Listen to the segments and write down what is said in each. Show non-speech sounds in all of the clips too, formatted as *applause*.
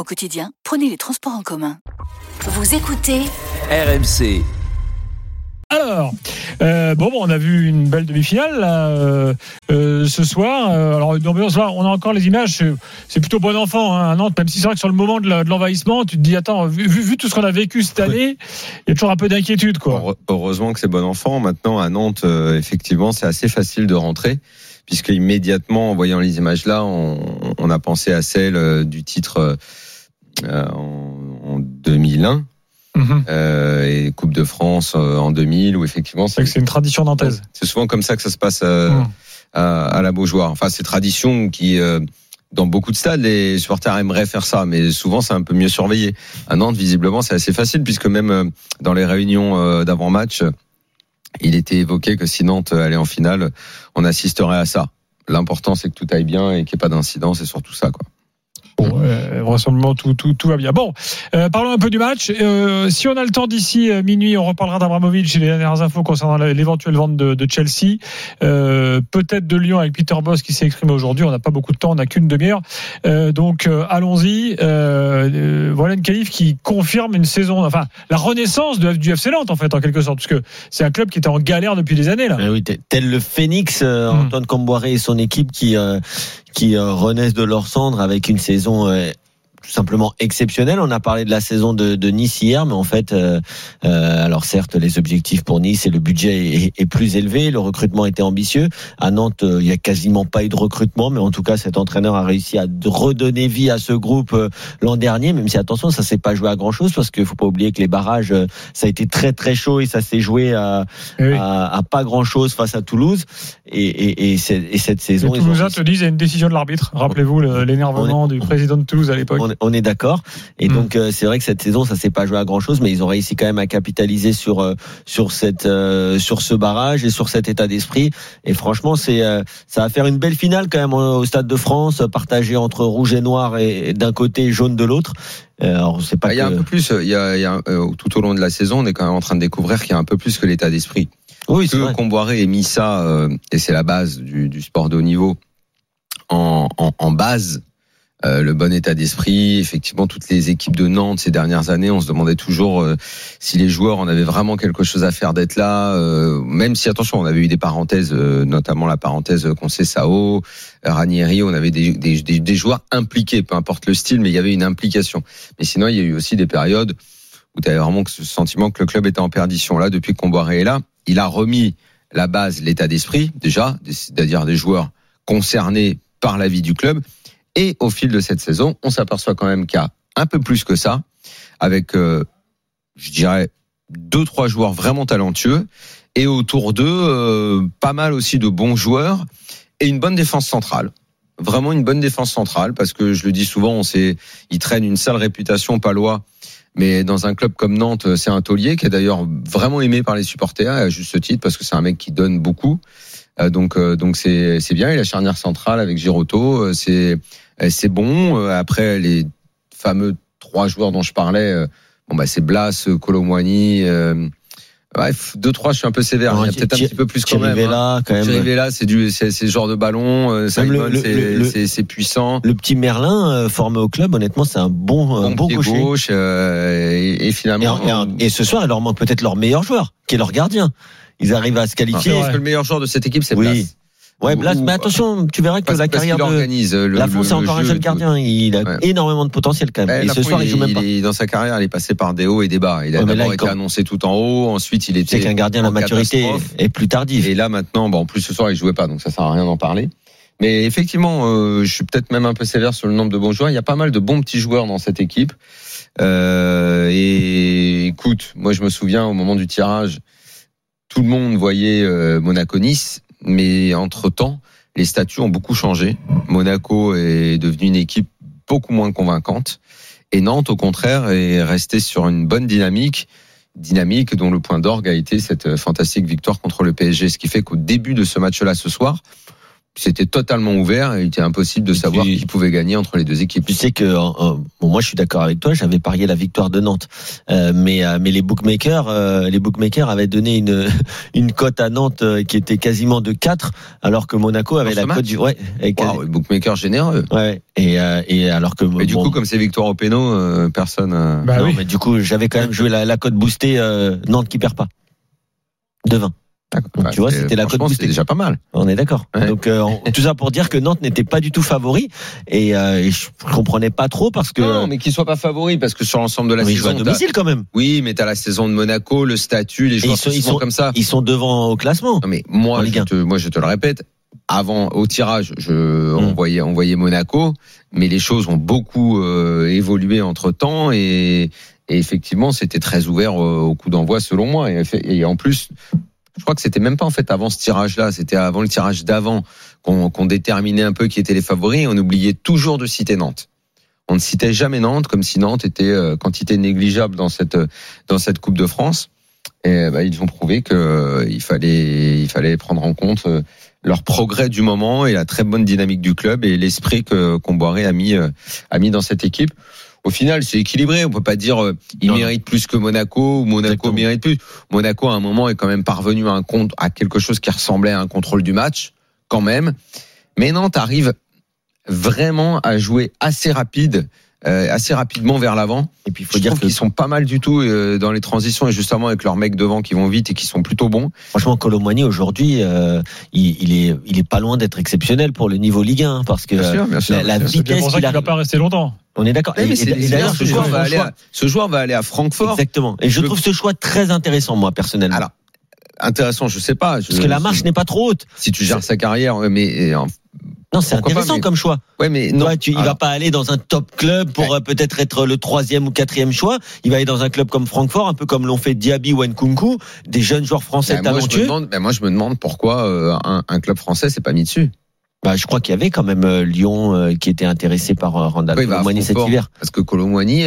Au quotidien, prenez les transports en commun. Vous écoutez RMC. Alors, euh, bon, bon, on a vu une belle demi-finale là, euh, euh, ce soir. Euh, alors, une ambiance là, on a encore les images. c'est- plutôt bon enfant hein, à Nantes, même si c'est vrai que sur le moment de l'envahissement, tu te dis attends, vu, vu- vu tout ce qu'on a vécu cette année, il y a toujours un peu d'inquiétude, quoi. Heure- Heureusement que c'est bon enfant. Maintenant, à Nantes, euh, effectivement, c'est assez facile de rentrer, puisque immédiatement, en voyant les images là, on, on a pensé à celle euh, du titre euh, en, en 2001 Mhm. euh, et Coupe de France euh, en 2000, où effectivement, C'est vrai que c'est une tradition nantaise. c'est souvent comme ça que ça se passe euh, Mhm. à, à la Beaujoire. Enfin, c'est tradition qui, euh, dans beaucoup de stades, les supporters aimeraient faire ça, mais souvent c'est un peu mieux surveillé. À Nantes, visiblement, c'est assez facile puisque même euh, dans les réunions euh, d'avant-match, euh, il était évoqué que si Nantes allait en finale, on assisterait à ça. L'important, c'est que tout aille bien et qu'il n'y ait pas d'incident, c'est surtout ça, quoi. Bon, euh, vraisemblablement tout, tout, tout va bien. Bon, euh, parlons un peu du match. Euh, si on a le temps d'ici euh, minuit, on reparlera d'Abramovic et les dernières infos concernant l'éventuelle vente de, de Chelsea. Euh, Peut-être de Lyon avec Peter Boss qui s'est exprimé aujourd'hui. On n'a pas beaucoup de temps, on n'a qu'une demi-heure. Euh, donc euh, allons-y. Voilà une qualif qui confirme une saison, enfin la renaissance de, du FC Nantes en fait en quelque sorte, parce que c'est un club qui était en galère depuis des années là. Eh oui, tel le euh, Hmm. Antoine Camboiré et son équipe qui euh, qui euh, renaissent de leur cendre avec une saison euh, tout simplement exceptionnelle. On a parlé de la saison de, de Nice hier, mais en fait, euh, euh, alors certes, les objectifs pour Nice et le budget est, est plus élevé, le recrutement était ambitieux. À Nantes, euh, il y a quasiment pas eu de recrutement, mais en tout cas, cet entraîneur a réussi à redonner vie à ce groupe euh, l'an dernier. Même si attention, ça s'est pas joué à grand chose parce qu'il faut pas oublier que les barrages, euh, ça a été très très chaud et ça s'est joué à Eh oui. à, à pas grand chose face à Toulouse et, et, et, cette Les saison ont Toulousains te disent il y a une décision de l'arbitre. Rappelez-vous le- l'énervement du président de Toulouse à l'époque. On, est- d'accord et Mm. donc euh, c'est vrai que cette saison ça s'est pas joué à grand chose mais ils ont réussi quand même à capitaliser sur euh, sur cette euh, sur ce barrage et sur cet état d'esprit et franchement c'est euh, ça va faire une belle finale quand même au stade de France partagée entre rouge et noir et, et d'un côté et jaune de l'autre alors c'est pas Ah, Il y a un peu plus, il y a, il y a, euh, tout au long de la saison, on est quand même en train de découvrir qu'il y a un peu plus que l'état d'esprit. oui c'est que. Comboiré ait mis ça, euh, et c'est la base du, du sport de haut niveau, en, en, en base, euh, le bon état d'esprit. Effectivement, toutes les équipes de Nantes ces dernières années, on se demandait toujours euh, si les joueurs en avaient vraiment quelque chose à faire d'être là. euh, même si, attention, on avait eu des parenthèses, euh, notamment la parenthèse Concessao, Ranieri, on avait des, des, des, des joueurs impliqués, peu importe le style, mais il y avait une implication. Mais sinon, il y a eu aussi des périodes où tu avais vraiment ce sentiment que le club était en perdition. Là, depuis Comboiré est là, il a remis la base, l'état d'esprit, déjà, c'est-à-dire des joueurs concernés par la vie du club. Et au fil de cette saison, on s'aperçoit quand même qu'il y a un peu plus que ça, avec, euh, je dirais, deux, trois joueurs vraiment talentueux, et autour d'eux, euh, pas mal aussi de bons joueurs, et une bonne défense centrale. Vraiment une bonne défense centrale, parce que je le dis souvent, on sait, ils traînent une sale réputation palois, mais dans un club comme Nantes, c'est un taulier qui est d'ailleurs vraiment aimé par les supporters, à juste titre, parce que c'est un mec qui donne beaucoup. Euh, donc euh, donc c'est c'est bien. Et la charnière centrale avec Giroto, euh, c'est c'est bon. Après les fameux trois joueurs dont je parlais, bon bah c'est Blas, Colomwani. Euh, deux trois, je suis un peu sévère. Non, Il y a peut-être un petit peu plus quand même. Hein. Vella, quand même Thierry Vella, c'est du c'est ce genre de ballon. euh, Simon, c'est puissant. le petit Merlin euh, formé au club honnêtement c'est un bon un Bon bon pied gaucher gauche euh, et, et Et, finalement. et- et ce soir, il leur manque peut-être leur meilleur joueur, qui est leur gardien. Ils arrivent à se Je qualifier. pense que le meilleur joueur de cette équipe, c'est Oui. Blas. Ouais, Blas, mais attention, tu verras que Parce, la carrière de organise le, Lafont, c'est encore un jeu jeune gardien. Il a Ouais. énormément de potentiel quand même. Eh, et ce soir, il, joue même il pas. est- dans sa carrière, il est passé par des hauts et des bas. Il a Ouais, d'abord il été annoncé tout en haut, ensuite il était qu'un gardien, la maturité est plus tardive. Et là maintenant, bon, en plus ce soir il jouait pas, donc ça sert à rien d'en parler. Mais effectivement, euh, je suis peut-être même un peu sévère sur le nombre de bons joueurs. Il y a pas mal de bons petits joueurs dans cette équipe. Euh, et écoute, moi je me souviens au moment du tirage, tout le monde voyait euh, Monaco-Nice, mais entre temps, les statuts ont beaucoup changé. Monaco est devenu une équipe beaucoup moins convaincante. Et Nantes, au contraire, est resté sur une bonne dynamique, dynamique dont le point d'orgue a été cette fantastique victoire contre le PSG. Ce qui fait qu'au début de ce match-là ce soir, c'était totalement ouvert et il était impossible de Et savoir qui pouvait gagner entre les deux équipes. Tu sais que euh, bon, moi je suis d'accord avec toi, j'avais parié la victoire de Nantes, Euh, mais euh, mais les bookmakers euh, les bookmakers avaient donné une *laughs* une cote à Nantes euh, qui était quasiment de 4 alors que Monaco avait la cote du ouais, et, Wow, bookmaker généreux. ouais et euh, et alors que Mais du bon, coup, comme c'est victoire au péno, euh, personne. euh, Bah non, oui. mais du coup j'avais quand même joué la, la cote boostée euh, Nantes qui perd pas de 20. Bah, tu vois, c'était la cote boostée. C'était déjà pas mal. On est d'accord. Ouais. Donc euh, tout ça pour dire que Nantes n'était pas du tout favori et, euh, et je comprenais pas trop parce que Non, mais qu'il soit pas favori parce que sur l'ensemble de la mais ils jouent à saison, domicile quand même. oui, mais t'as la saison de Monaco, le statut, les joueurs ils sont- ils comme ça. Ils sont devant au classement. Non, mais moi, je 1. te, moi, je te le répète. Avant, au tirage, je, on Mm. voyait, on voyait Monaco, mais les choses ont beaucoup euh, évolué entre temps et, et effectivement, c'était très ouvert au, au coup d'envoi, selon moi. Et, et en plus, je crois que c'était même pas en fait avant ce tirage-là, c'était avant le tirage d'avant qu'on déterminait un peu qui étaient les favoris. Et on oubliait toujours de citer Nantes. On ne citait jamais Nantes comme si Nantes était euh, quantité négligeable dans cette dans cette Coupe de France. Et bah, ils ont prouvé que euh, fallait il fallait prendre en compte euh, leur progrès du moment et la très bonne dynamique du club et l'esprit que Comboiré a mis a mis dans cette équipe. Au final, c'est équilibré. On peut pas dire euh, il Non, non. mérite plus que Monaco ou Monaco Exactement. mérite plus. Monaco à un moment est quand même parvenu à un compte à quelque chose qui ressemblait à un contrôle du match quand même. Mais Nantes arrive vraiment à jouer assez rapide, assez rapidement vers l'avant. Et puis il faut Je dire qu'ils sont pas mal du tout euh, dans les transitions et justement avec leurs mecs devant qui vont vite et qui sont plutôt bons. franchement Colomboigny aujourd'hui euh, il, il est il est pas loin d'être exceptionnel pour le niveau Ligue 1 hein, parce que Bien sûr, bien sûr. la, sûr. C'est vitesse pour ça qu'il qu'il va pas rester longtemps. On est d'accord. Et- d'ailleurs ce, ce joueur va aller à, ce joueur va aller à Francfort. Exactement. Et je trouve ce choix très intéressant moi personnellement. Alors, intéressant, je sais pas. Je- parce que la marche n'est pas trop haute. Si tu gères sa carrière, ouais, mais euh, Non, c'est pas, intéressant mais- comme choix. ouais, mais non. Ouais, tu, il va Alors, pas aller dans un top club pour euh, peut-être être le troisième ou quatrième choix. Il va aller dans un club comme Francfort, un peu comme l'ont fait Diaby ou Nkunku, des jeunes joueurs français bah, moi, je talentueux. demande, bah, moi, je me demande pourquoi euh, un, un club français s'est pas mis dessus. Bah, je crois qu'il y avait quand même euh, Lyon euh, qui était intéressé par euh, Randall va à Colomboigny cet hiver. Parce que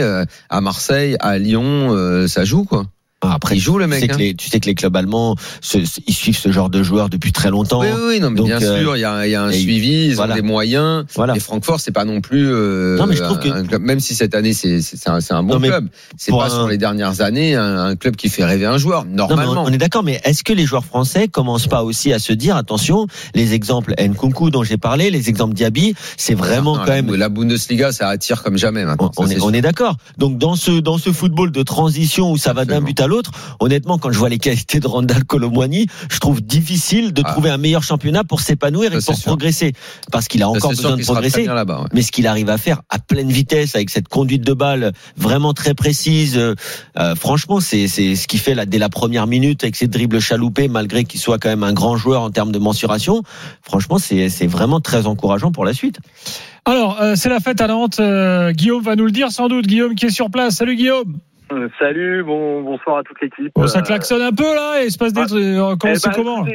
euh, à Marseille, à Lyon, euh, ça joue quoi. Ah, Après, Il joue le tu mec. sais, que hein. les, tu sais que les clubs allemands, se- se- ils suivent ce genre de joueurs depuis très longtemps. Oui, oui, non, mais Donc, bien euh, sûr, il y a, il y a un suivi, ils voilà. ont des moyens. Voilà. Et Francfort, c'est pas non plus euh, Non, mais je trouve que- un club, même si cette année c'est un, un bon Non, club, c'est pas un- sur les dernières années un, un club qui fait rêver un joueur Non, normalement. on, on est d'accord, mais est-ce que les joueurs français commencent pas aussi à se dire, attention, les exemples Nkunku dont j'ai parlé, les exemples Diaby, c'est vraiment Non, quand même la Bundesliga, ça attire comme jamais On, maintenant. on ça, est, on d'accord. Donc dans ce dans ce football de transition où ça va d'un but à l'autre, honnêtement, quand je vois les qualités de Randall Colomwani, je trouve difficile de Ah. trouver un meilleur championnat pour s'épanouir et pour sûr. progresser, parce qu'il a encore besoin de qu'il progresser. ouais. Mais ce qu'il arrive à faire à pleine vitesse avec cette conduite de balle vraiment très précise, euh, euh, franchement, c'est ce qui fait là dès la première minute avec ses dribbles chaloupés, malgré qu'il soit quand même un grand joueur en termes de mensuration. Franchement, c'est c'est vraiment très encourageant pour la suite. Alors, euh, c'est la fête à Nantes. Euh, Guillaume va nous le dire sans doute. Guillaume qui est sur place. Salut Guillaume. Euh, Salut, bon, bonsoir à toute l'équipe. Bon, ça Euh, klaxonne un peu là. Il se passe des ah. trucs. euh, Comment eh c'est ben, comment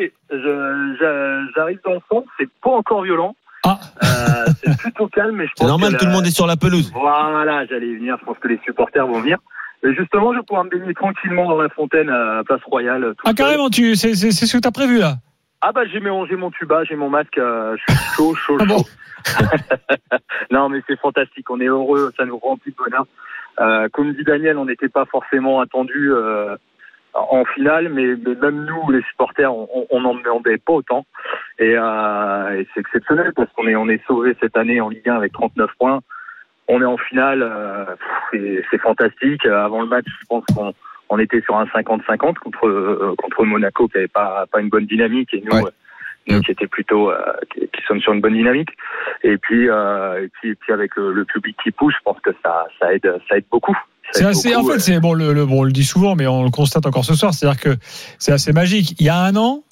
J'arrive dans le fond, c'est pas encore violent. Ah. Euh, c'est *laughs* plutôt calme, mais je C'est pense normal, que tout le monde est sur la pelouse. Voilà, j'allais y venir. Je pense que les supporters vont venir. Mais justement, je vais pouvoir me baigner tranquillement dans la fontaine à Place Royale. tout Ah seul. carrément, tu c'est c'est c'est ce que t'as prévu là. Ah bah j'ai mon, j'ai mon tuba, j'ai mon masque, euh, je suis chaud, chaud, Ah bon chaud. *laughs* non mais c'est fantastique, on est heureux, ça nous remplit de bonheur. Euh, comme dit Daniel, on n'était pas forcément attendu euh, en finale, mais, mais même nous, les supporters, on n'en demandait pas autant. Et, euh, et c'est exceptionnel parce qu'on est, on est sauvé cette année en Ligue 1 avec 39 points. On est en finale, euh, c'est- c'est fantastique. Euh, Avant le match, je pense qu'on on était sur un 50-50 contre euh, contre Monaco qui avait pas pas une bonne dynamique et nous Ouais. Euh, nous Mm. qui était plutôt euh, qui, qui sommes sur une bonne dynamique et puis euh, et puis, et puis avec le, le public qui pousse je pense que ça ça aide ça aide beaucoup C'est assez. En beaucoup, fait, euh. c'est bon. Le, le- bon, on le dit souvent, mais on le constate encore ce soir. C'est-à-dire que c'est assez magique. Il y a un an.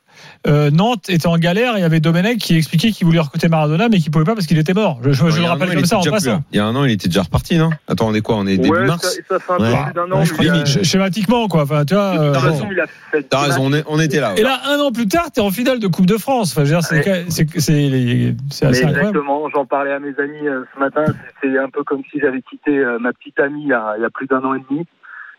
Euh, Nantes était en galère et il y avait Domenech qui expliquait qu'il voulait recruter Maradona mais qu'il pouvait pas parce qu'il était mort. Je, le rappelle an, comme ça en passant. Il y a un an, il était déjà reparti, non? Attends, on est quoi? On est début Ouais, mars? ça, ça fait un peu Ouais. plus d'un an. A- schématiquement quoi. Enfin, tu vois. euh, toute bon. façon, il a fait. T'as raison, on, est- on était là. ouais. Et là, un an plus tard, t'es en finale de Coupe de France. Enfin, c'est, assez incroyable. exactement, j'en parlais à mes amis euh, ce matin. C'est c'est un peu comme si j'avais quitté euh, ma petite amie il y a, il y a plus d'un an et demi.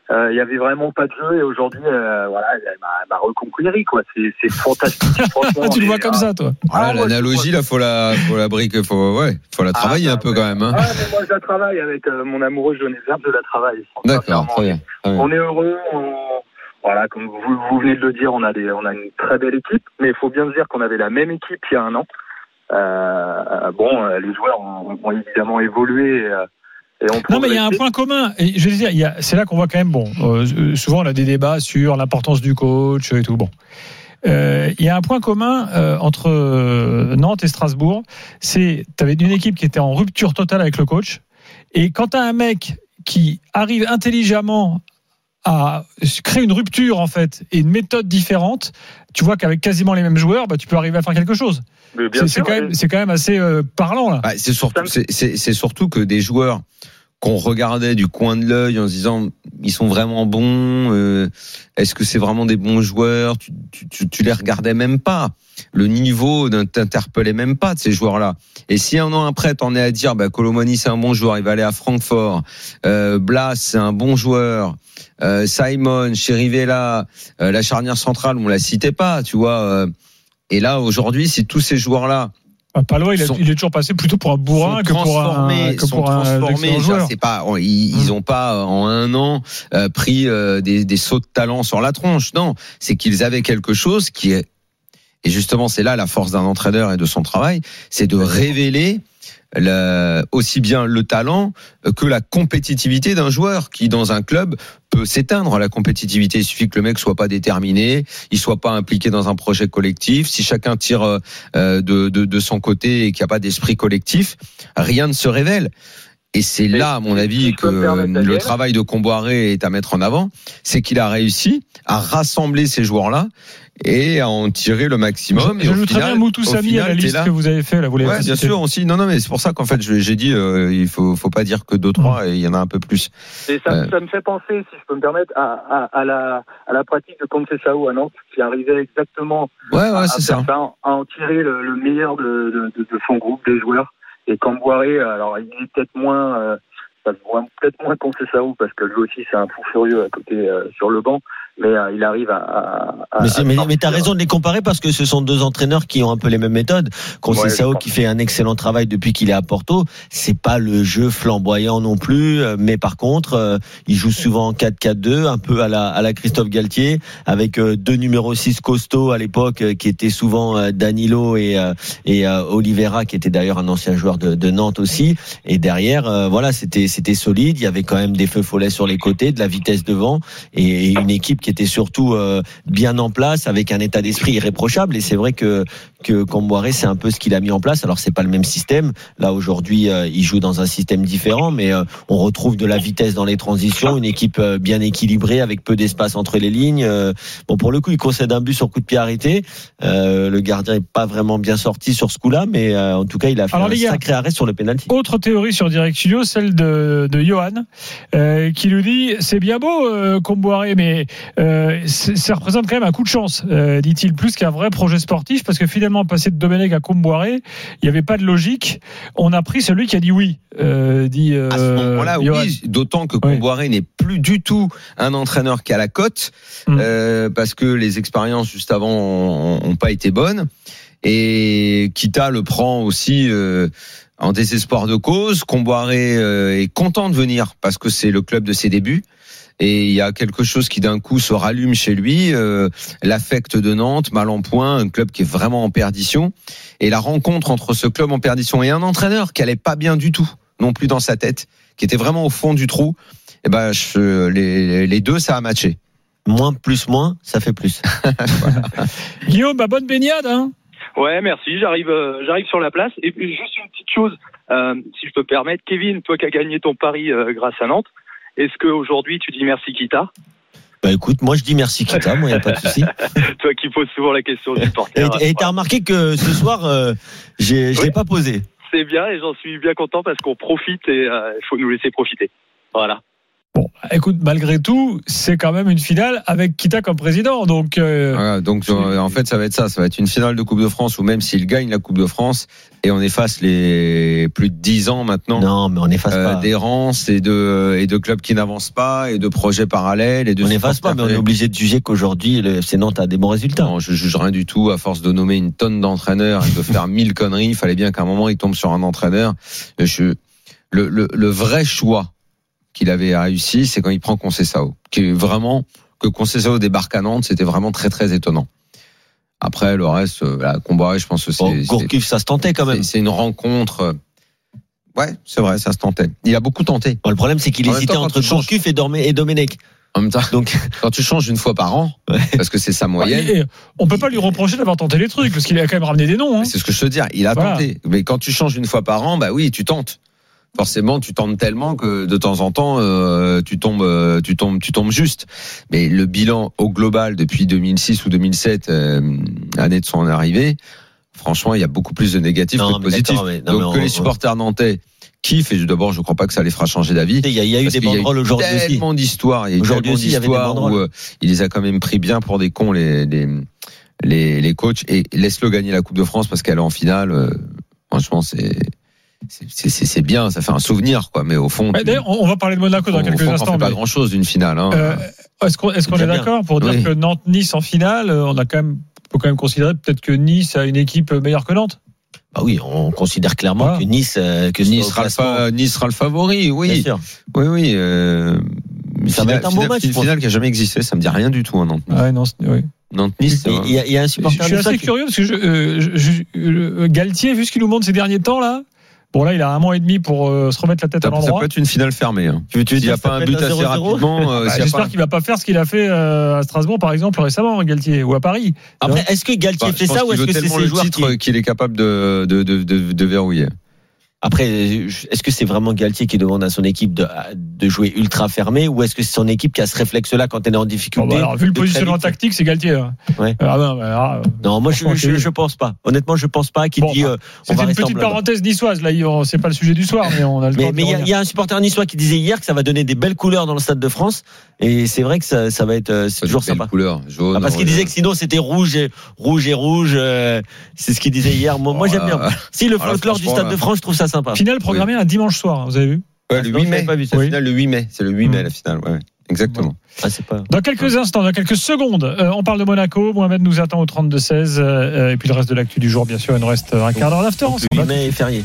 Euh, Il y avait vraiment pas de jeu et aujourd'hui, euh, voilà, elle m'a, reconquéri quoi. C'est, c'est fantastique. *laughs* franchement. Ah, tu le vois comme euh, ça, toi. Ah, Ah, l'analogie, là, faut la, faut la brique, faut, ouais, faut la Ah, travailler un peu quand même. Hein. Ah, mais moi je la travaille avec euh, mon amoureux Genève, je la travaille. D'accord, très bien. On est heureux. On... Voilà, comme vous, vous venez de le dire, on a, des, on a une très belle équipe, mais il faut bien se dire qu'on avait la même équipe il y a un an. Euh, bon, les joueurs ont, ont évidemment évolué. Non, mais il y a un point commun. Et je veux dire, il y a, c'est là qu'on voit quand même, bon, euh, souvent on a des débats sur l'importance du coach et tout. Bon. Euh, il y a un point commun euh, entre Nantes et Strasbourg. C'est, tu avais une équipe qui était en rupture totale avec le coach. Et quand tu as un mec qui arrive intelligemment à créer une rupture, en fait, et une méthode différente, tu vois qu'avec quasiment les mêmes joueurs, bah, tu peux arriver à faire quelque chose. C'est, quand même, et- c'est quand même assez euh, parlant, là. Bah, c'est surtout, que des joueurs qu'on regardait du coin de l'œil en se disant ils sont vraiment bons, euh, est-ce que c'est vraiment des bons joueurs? Tu, tu, tu, tu les regardais même pas. Le niveau ne t'interpellait même pas de ces joueurs-là. Et si un an après t'en es à dire bah Colomani c'est un bon joueur, il va aller à Francfort, euh, Blas c'est un bon joueur, euh, Simon, Chirivella, euh, la charnière centrale on la citait pas, tu vois. Et là aujourd'hui si tous ces joueurs-là Enfin, Palois, il, a- sont- il est toujours passé plutôt pour un bourrin que pour un, que pour un transformés. C'est pas, ils, ils ont pas euh, en un an euh, pris euh, des, des sauts de talent sur la tronche. Non, c'est qu'ils avaient quelque chose qui est et justement c'est là la force d'un entraîneur et de son travail, c'est de révéler aussi bien le talent que la compétitivité d'un joueur qui dans un club peut s'éteindre la compétitivité. Il suffit que le mec soit pas déterminé, il soit pas impliqué dans un projet collectif. Si chacun tire euh, de, de, de son côté et qu'il n'y a pas d'esprit collectif, rien ne se révèle. Et c'est là, à mon avis, je que le travail de Comboiré est à mettre en avant. C'est qu'il a réussi à rassembler ces joueurs-là et à en tirer le maximum. Et au J'ajouterais final- bien Moutou à la liste là. que vous avez fait. Là, vous l'avez Ouais, bien sûr aussi. Non, non, mais c'est pour ça qu'en fait, je- j'ai dit, euh, il faut, faut pas dire que deux, trois, et il y en a un peu plus. Et ça, Ouais. ça me fait penser, si je peux me permettre, à, à, à la, à la pratique de Conceição à Nantes, qui arrivait exactement Ouais, à, ouais, à c'est faire ça. à en tirer le, le meilleur de, de, de, de son groupe, des joueurs. Et Camboiré, alors il est peut-être moins, euh, ça voit peut-être moins Conceição, parce que lui aussi c'est un fou furieux à côté euh, sur le banc, mais euh, il arrive à. Mais, à mais, t'as raison de les comparer parce que ce sont deux entraîneurs qui ont un peu les mêmes méthodes. Ouais, Conceição pense. qui fait un excellent travail depuis qu'il est à Porto, c'est pas le jeu flamboyant non plus, euh, mais par contre, euh, il joue souvent en 4-4-2, un peu à la, à la Christophe Galtier, avec deux numéros 6 costauds à l'époque, qui étaient souvent Danilo et, et Oliveira, qui était d'ailleurs un ancien joueur de, de Nantes aussi. Et derrière, voilà, c'était c'était solide. Il y avait quand même des feux follets sur les côtés, de la vitesse devant, et, une équipe qui était surtout euh, bien en place, avec un état d'esprit irréprochable. Et c'est vrai que que Camboiré, c'est un peu ce qu'il a mis en place. Alors c'est pas le même système. Là aujourd'hui, euh, il joue dans un système différent, mais euh, on retrouve de la vitesse dans les transitions, une équipe euh, bien équilibrée avec peu d'espace entre les lignes. Euh, bon, pour le coup, il concède un but sur coup de pied arrêté. Euh, le gardien est pas vraiment bien sorti sur ce coup-là, mais euh, en tout cas, il a fait Alors, un gars. sacré arrêt sur le penalty. Autre théorie sur Direct Studio, celle de, de Johan, qui nous dit c'est bien beau euh, Comboiré, mais ça représente quand même un coup de chance, dit-il, plus qu'un vrai projet sportif, parce que finalement, passer de Domenech à Comboiré, il n'y avait pas de logique. On a pris celui qui a dit oui, euh, dit euh, À ce moment-là, Johan. oui, d'autant que Oui. Comboiré n'est plus du tout un entraîneur qui a la cote, Mm. euh, parce que les expériences juste avant ont, ont pas été bonnes. Et Kita le prend aussi en désespoir de cause. Comboiré est content de venir parce que c'est le club de ses débuts. Et il y a quelque chose qui d'un coup se rallume chez lui, euh, l'affect de Nantes, mal en point, un club qui est vraiment en perdition. Et la rencontre entre ce club en perdition et un entraîneur qui allait pas bien du tout, non plus dans sa tête, qui était vraiment au fond du trou, et ben je- les, les deux ça a matché. Moins plus moins, ça fait plus. *laughs* *laughs* Guillaume, bah, bonne baignade. Hein Ouais, merci. J'arrive, euh, j'arrive sur la place. Et puis juste une petite chose, euh, si je peux permettre, Kevin, toi qui as gagné ton pari euh, grâce à Nantes, est-ce que aujourd'hui tu dis merci Kita? Bah écoute, moi je dis merci Kita, moi y a pas de souci. *laughs* Toi qui poses souvent la question du Et supporter. et t'as remarqué que ce soir, euh, j'ai, je l'ai Oui. pas posé. C'est bien et j'en suis bien content parce qu'on profite et euh, il faut nous laisser profiter. Voilà. Bon, écoute, malgré tout, c'est quand même une finale avec Kita comme président. Donc, euh, Voilà, donc euh, en fait, ça va être ça. Ça va être une finale de Coupe de France où même s'il gagne la Coupe de France et on efface les plus de 10 ans maintenant. Non, mais on n'efface euh, pas. d'errance et de et de clubs qui n'avancent pas et de projets parallèles et de On n'efface pas, mais on est obligé de juger qu'aujourd'hui le FC Nantes a des bons résultats. Non, je juge rien du tout. À force de nommer une tonne d'entraîneurs et de faire *laughs* mille conneries, il fallait bien qu'à un moment il tombe sur un entraîneur. Je, le, le, le vrai choix qu'il avait réussi, c'est quand il prend Concessao, qui est vraiment que Concessao débarque à Nantes, c'était vraiment très très étonnant. Après le reste, euh, la combat, je pense que c'est Bon, Gourcuff, ça se tentait quand même. c'est une rencontre. euh, Ouais, c'est vrai, ça se tentait. Il a beaucoup tenté. Bon, le problème, c'est qu'il En hésitait temps, entre Gourcuff et, Dormé- et Domenech. En même temps, Donc, *laughs* quand tu changes une fois par an, *laughs* Ouais. parce que c'est sa moyenne. et on peut pas lui reprocher d'avoir tenté les trucs parce qu'il a quand même ramené des noms. Hein. C'est ce que je te dis. Il a Voilà. tenté. Mais quand tu changes une fois par an, bah oui, tu tentes. Forcément, tu tentes tellement que de temps en temps, euh, tu tombes, euh, tu tombes, tu tombes juste. Mais le bilan au global depuis 2006 ou 2007, euh, année de son arrivée, franchement, il y a beaucoup plus de négatifs Non, que de positifs. mais- non, Donc mais on- que les supporters nantais kiffent, et d'abord, je crois pas que ça les fera changer d'avis. il y a, il y a eu des banderoles aujourd'hui tellement d'histoires. Il y a eu Aujourd'hui tellement aussi, il y avait des d'histoires banderoles. où euh, il les a quand même pris bien pour des cons les les les, les coachs et laisse-le gagner la Coupe de France parce qu'elle est en finale. franchement, c'est c'est- bien, ça fait un souvenir quoi. Mais au fond, Ouais, tu- D'ailleurs, on on va parler de Monaco dans au quelques fond, instants. fais pas mais, grand chose d'une finale. Hein. euh, Est-ce qu'on est, d'accord pour dire Oui. que Nantes-Nice en finale, euh, on a quand même on peut quand même considérer peut-être que Nice a une équipe meilleure que Nantes? Bah oui, on considère clairement Voilà. que Nice, euh, que Nice ce sera, fa- nice sera le favori, Bien oui, sûr. oui, oui. Euh, Ça va être un beau match, Une finale qui a jamais existé, ça me dit rien du tout. Hein, Nantes. Ah ouais, non, c'est- oui. Nantes Nice. Il il y, a, il y a un supporter je suis assez qui- curieux parce que je, euh, je- je- euh, Galtier, vu ce qu'il nous montre ces derniers temps là, bon là il a un mois et demi pour euh, se remettre la tête à Ça, ça l'endroit. peut être une finale fermée. Hein. Tu veux, tu S'il n'y a pas un but assez 0-0? rapidement, euh, Bah, s'il y a J'espère pas- qu'il va pas faire ce qu'il a fait euh, à Strasbourg par exemple récemment, Galtier, ou à Paris. Après, est-ce que Galtier Bah, fait ça ou est-ce que c'est le joueurs titre qui... qu'il est capable de, de, de, de, de verrouiller. Après, est-ce que c'est vraiment Galtier qui demande à son équipe de, de jouer ultra fermé ou est-ce que c'est son équipe qui a ce réflexe-là quand elle est en Bon, difficulté bah, alors, vu le positionnement tactique, c'est Galtier. hein. Ouais. Ah, non, bah, ah, euh, Non, moi je, je, pense pas. Honnêtement, je pense pas qu'il Bon, dit bah, euh, C'était une petite parenthèse niçoise. Là, c'est pas le sujet du soir, mais on a le temps Mais il y, a- y un supporter niçois qui disait hier que ça va donner des belles couleurs dans le stade de France et c'est vrai que ça, ça va être euh, c'est toujours Belle sympa. couleur, jaune. Ah, parce qu'il disait que sinon c'était rouge et rouge et rouge. euh, c'est ce qu'il disait hier. Moi, moi j'aime bien. Si le folklore du stade de France, je trouve ça sympa. Finale programmée un dimanche soir, hein, vous avez vu Ouais, Ah, le non, 8 j'avais mai. pas vu ça. Oui. finale, le 8 mai. C'est le 8 mai, Mm. la finale. Ouais, ouais. exactement. Ah, pas. Dans quelques instants, dans quelques secondes, euh, on parle de Monaco. Mohamed nous attend au 32-16. euh, et puis le reste de l'actu du jour, bien sûr, il nous reste un quart d'heure d'after le 8 mai est férié.